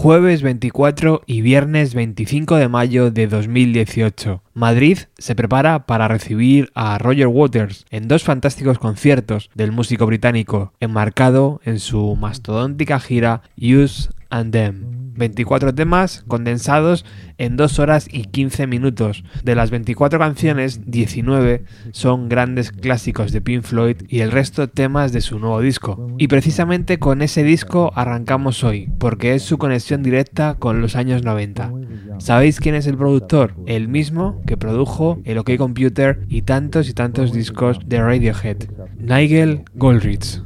jueves 24 y viernes 25 de mayo de 2018. Madrid se prepara para recibir a Roger Waters en dos fantásticos conciertos del músico británico, enmarcado en su mastodóntica gira Use and Them. 24 temas condensados en 2 horas y 15 minutos. De las 24 canciones, 19 son grandes clásicos de Pink Floyd y el resto temas de su nuevo disco. Y precisamente con ese disco arrancamos hoy, porque es su conexión directa con los años 90. ¿Sabéis quién es el productor? El mismo que produjo el OK Computer y tantos y tantos discos de Radiohead. Nigel Goldrich.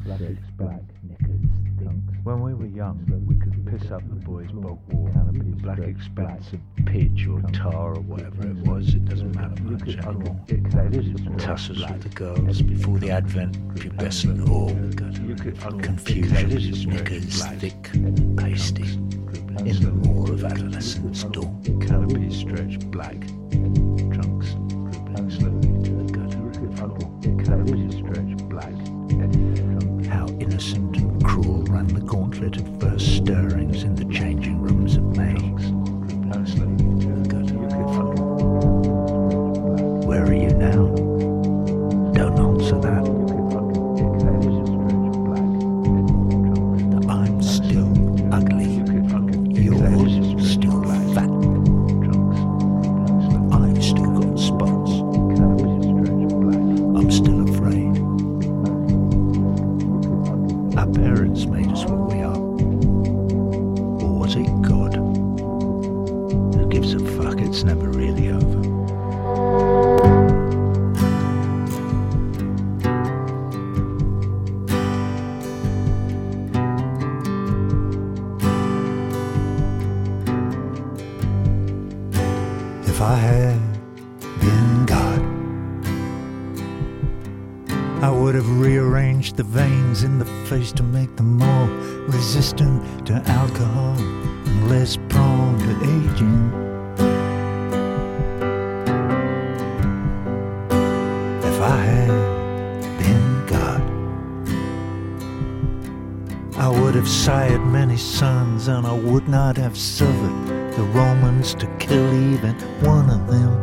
Black expensive pitch or tar or whatever it was. It doesn't matter much anymore. Tussles with the girls before the advent of pubescent all. Confusion, knickers, thick, pasty. In the moor of adolescence dawn. Canopy stretched black. Trunks dribbling slowly to the gutter. Canopy stretched black. How innocent ran the gauntlet of first stirrings in the changing rooms of May. Face to make them more resistant to alcohol and less prone to aging. If I had been God, I would have sired many sons, and I would not have suffered the Romans to kill even one of them.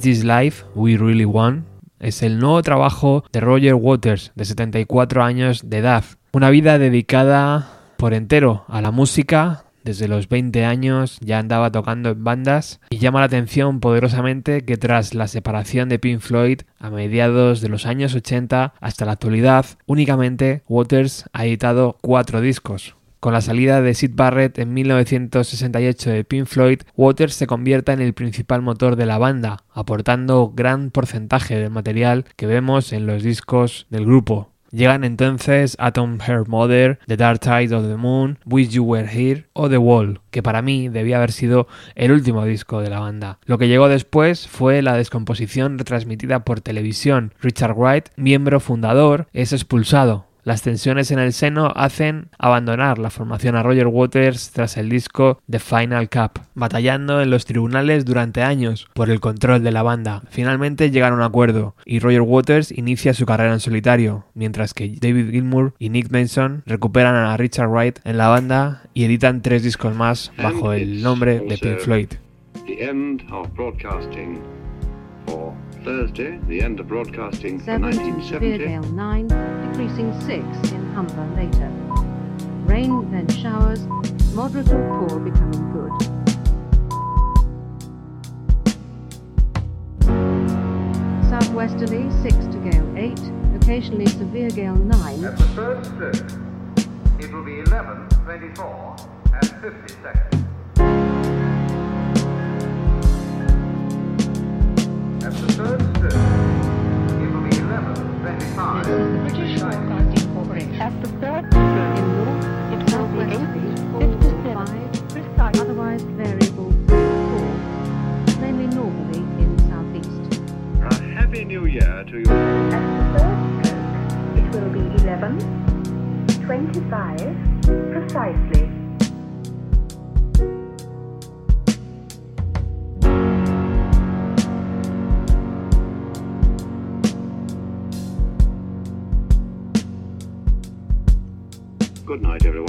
Is This Life We Really Want? Es el nuevo trabajo de Roger Waters, de 74 años de edad. Una vida dedicada por entero a la música. Desde los 20 años ya andaba tocando en bandas y llama la atención poderosamente que tras la separación de Pink Floyd a mediados de los años 80 hasta la actualidad, únicamente Waters ha editado cuatro discos, con la salida de Sid Barrett en 1968 de Pink Floyd, Waters se convierte en el principal motor de la banda, aportando gran porcentaje del material que vemos en los discos del grupo. Llegan entonces Atom Heart Mother, The Dark Tide of the Moon, Wish You Were Here o The Wall, que para mí debía haber sido el último disco de la banda. Lo que llegó después fue la descomposición retransmitida por televisión. Richard Wright, miembro fundador, es expulsado, las tensiones en el seno hacen abandonar la formación a Roger Waters tras el disco The Final Cup, batallando en los tribunales durante años por el control de la banda. Finalmente llegan a un acuerdo y Roger Waters inicia su carrera en solitario, mientras que David Gilmour y Nick Mason recuperan a Richard Wright en la banda y editan tres discos más bajo el nombre de Pink Floyd. The end of broadcasting for Thursday, the end of broadcasting for 7 in 1970. Gale 9, decreasing 6 in Humber later. Rain, then showers, moderate or poor becoming good. Southwesterly 6 to Gale 8, occasionally severe Gale 9, At the third stroke, it will be 11, 24, and 50 seconds. Third stroke, it will be 11, 25. This is the British Broadcasting Corporation. At the third it will be southwesterly 4 8, to 57, 5, precise. otherwise variable 3 4, mainly northerly in southeast. A happy new year to you. At the third it will be 11, 25, precisely. Good night, everyone.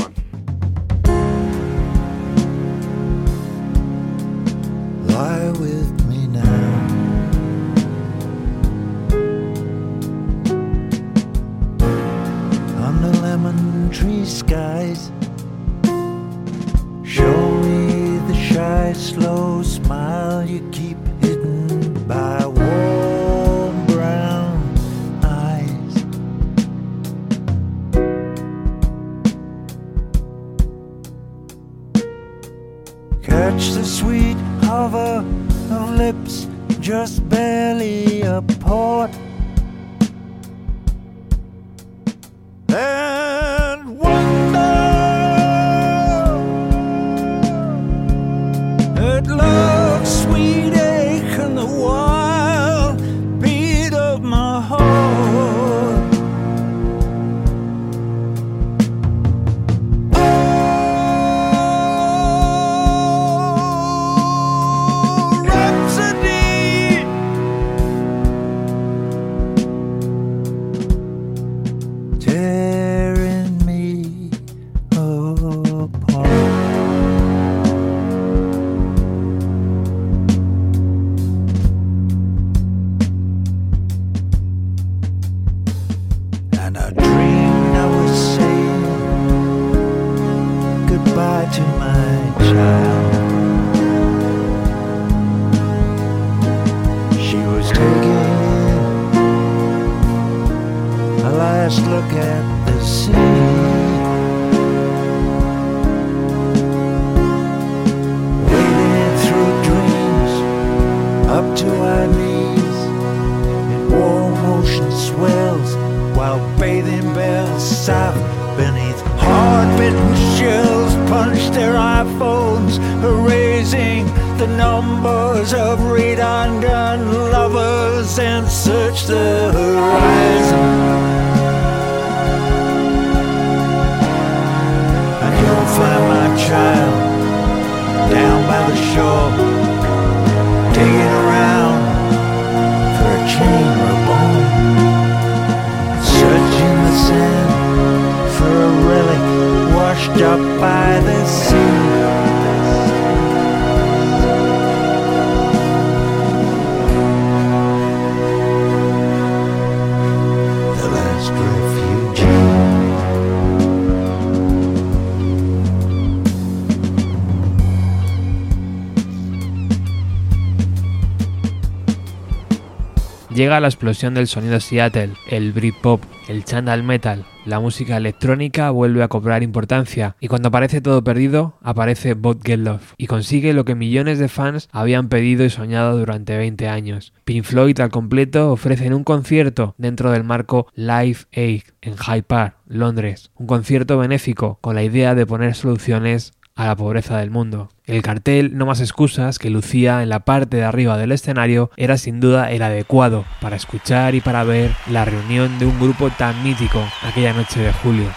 Llega la explosión del sonido Seattle, el Britpop, el Chandal Metal, la música electrónica vuelve a cobrar importancia y cuando parece todo perdido, aparece Bob Geldof y consigue lo que millones de fans habían pedido y soñado durante 20 años. Pink Floyd al completo ofrecen un concierto dentro del marco Live Aid en Hyde Park, Londres, un concierto benéfico con la idea de poner soluciones a la pobreza del mundo. El cartel No más excusas que lucía en la parte de arriba del escenario era sin duda el adecuado para escuchar y para ver la reunión de un grupo tan mítico aquella noche de julio.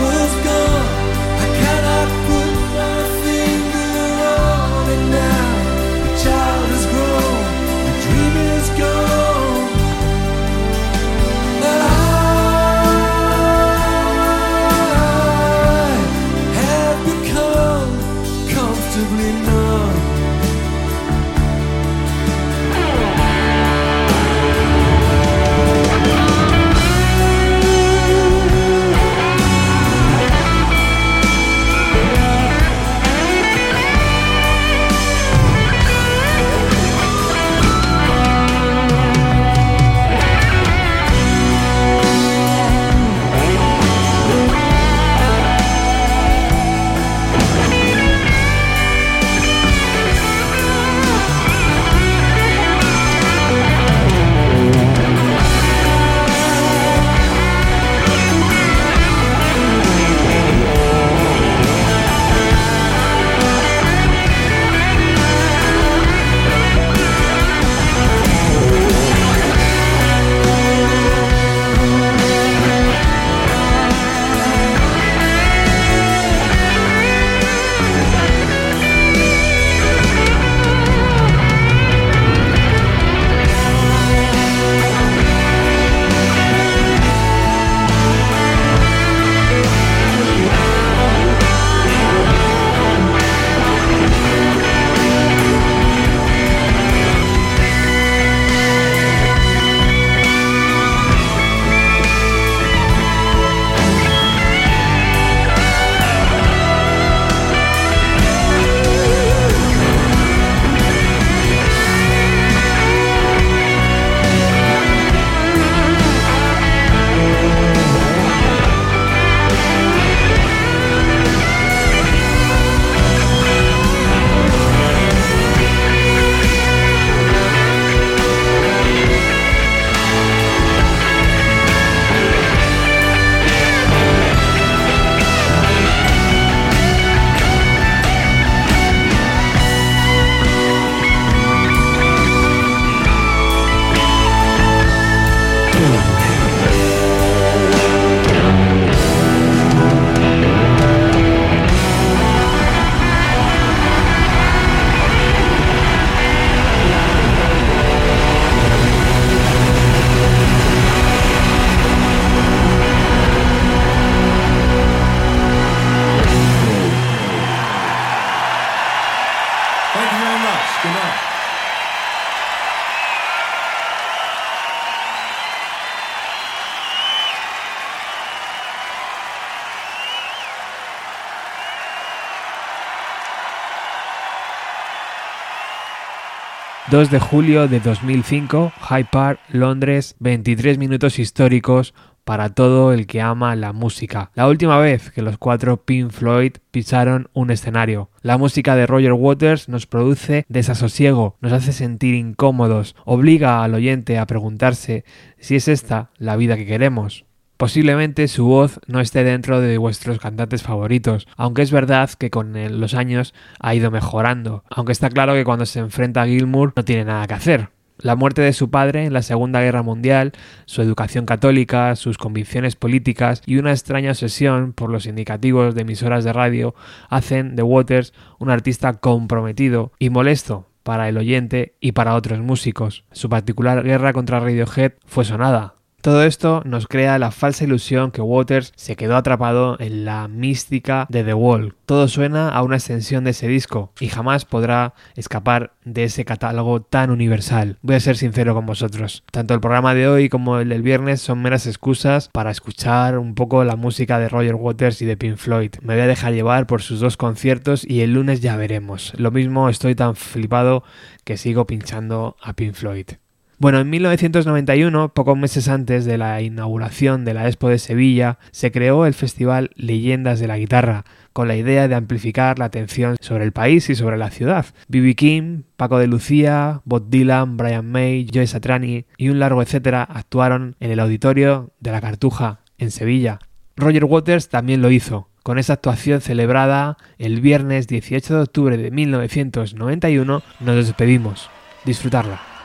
Was gone. ...2 de julio de 2005, Hyde Park, Londres, 23 minutos históricos para todo el que ama la música. La última vez que los cuatro Pink Floyd pisaron un escenario. La música de Roger Waters nos produce desasosiego, nos hace sentir incómodos, obliga al oyente a preguntarse si es esta la vida que queremos. Posiblemente su voz no esté dentro de vuestros cantantes favoritos, aunque es verdad que con los años ha ido mejorando, aunque está claro que cuando se enfrenta a Gilmour no tiene nada que hacer. La muerte de su padre en la Segunda Guerra Mundial, su educación católica, sus convicciones políticas y una extraña obsesión por los indicativos de emisoras de radio hacen de Waters un artista comprometido y molesto para el oyente y para otros músicos. Su particular guerra contra Radiohead fue sonada, todo esto nos crea la falsa ilusión que Waters se quedó atrapado en la mística de The Wall. Todo suena a una extensión de ese disco y jamás podrá escapar de ese catálogo tan universal. Voy a ser sincero con vosotros. Tanto el programa de hoy como el del viernes son meras excusas para escuchar un poco la música de Roger Waters y de Pink Floyd. Me voy a dejar llevar por sus dos conciertos y el lunes ya veremos. Lo mismo estoy tan flipado que sigo pinchando a Pink Floyd. Bueno, en 1991, pocos meses antes de la inauguración de la Expo de Sevilla, se creó el festival Leyendas de la Guitarra, con la idea de amplificar la atención sobre el país y sobre la ciudad. B.B. King, Paco de Lucía, Bob Dylan, Brian May, Joe Satriani y un largo etcétera actuaron en el auditorio de la Cartuja, en Sevilla. Roger Waters también lo hizo, con esa actuación celebrada el viernes 18 de octubre de 1991, nos despedimos. Disfrutarla.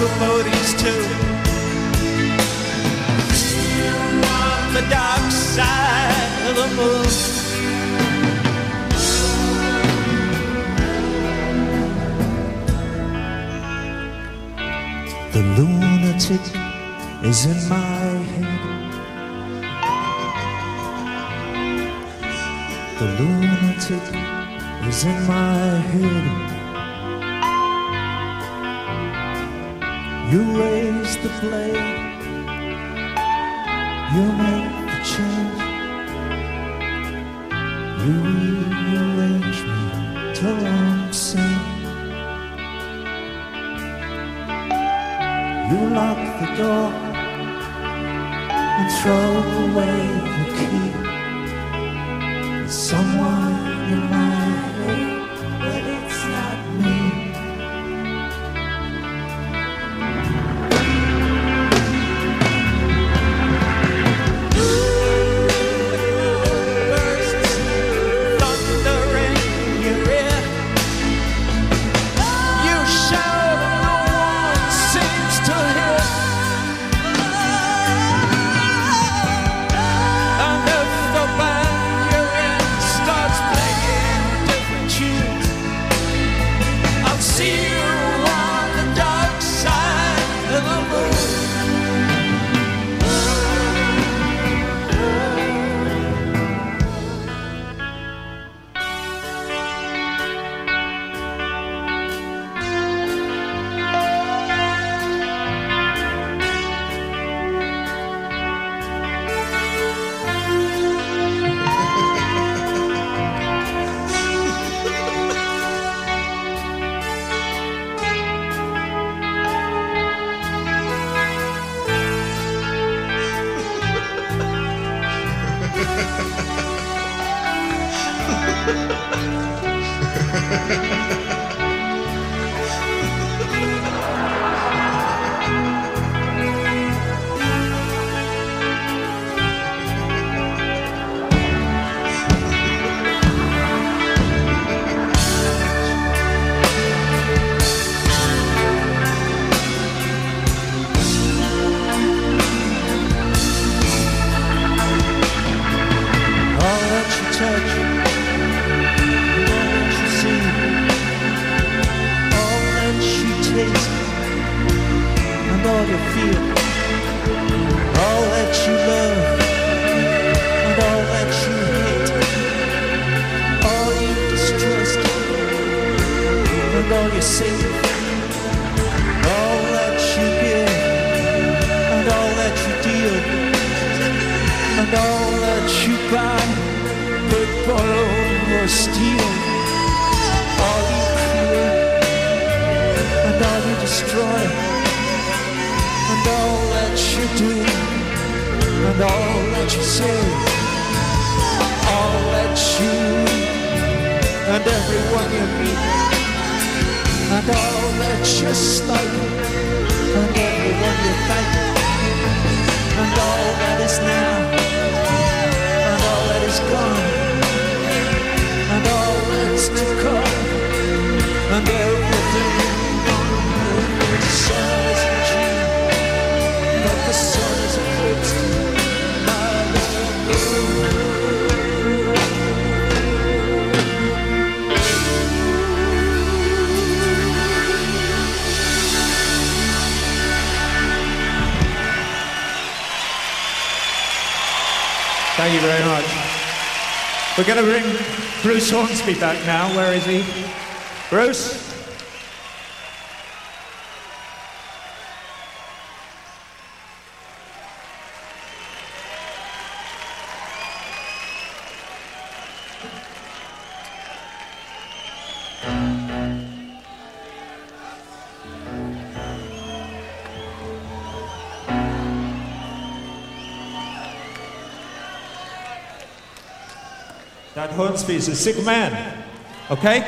for boaties too. On the dark side of the moon. The lunatic is in my head. The lunatic is in my head. You raise the flame. you make the change, you rearrange me till I'm sane. You lock the door and throw away going to bring Bruce Hornsby back now. Where is he? Bruce? Crosby is a sick man. Okay?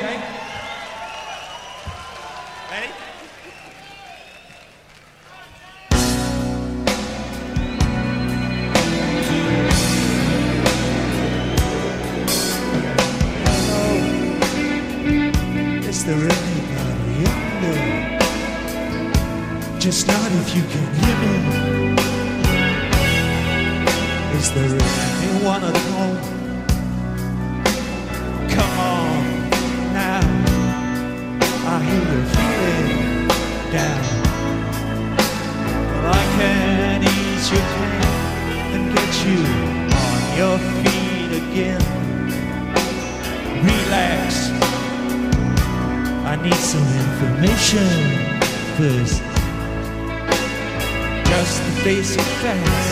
The.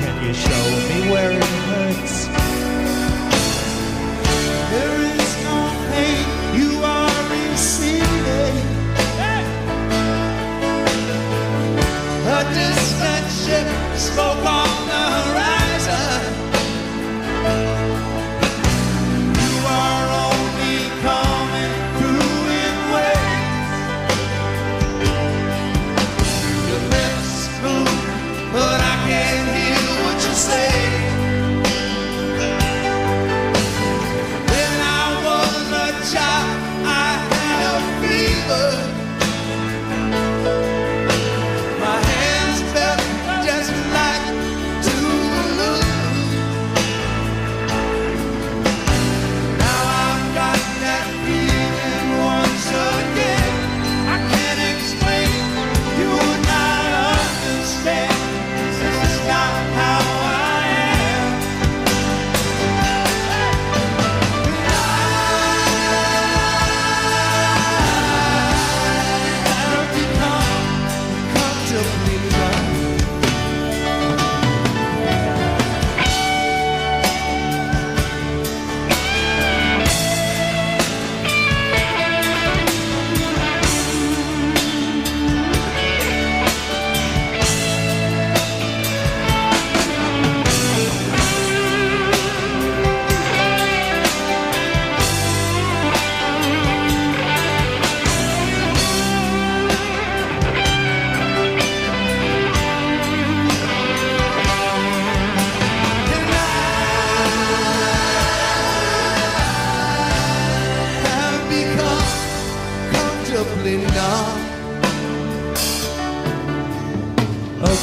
Can you show me where it hurts? There is no pain you are receiving. A distant ship spoke on the horizon.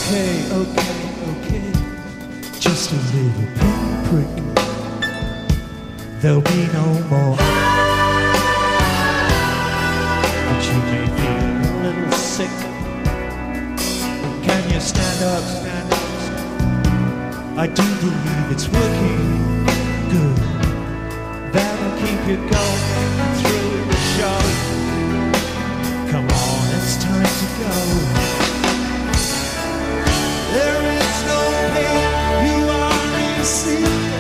okay, okay, okay. Just a little pinprick. There'll be no more. But you may feel a little sick. Can you stand up, stand up? I do believe it's working good. That'll keep you going through the show. Come on, it's time to go. There is no pain you are receiving.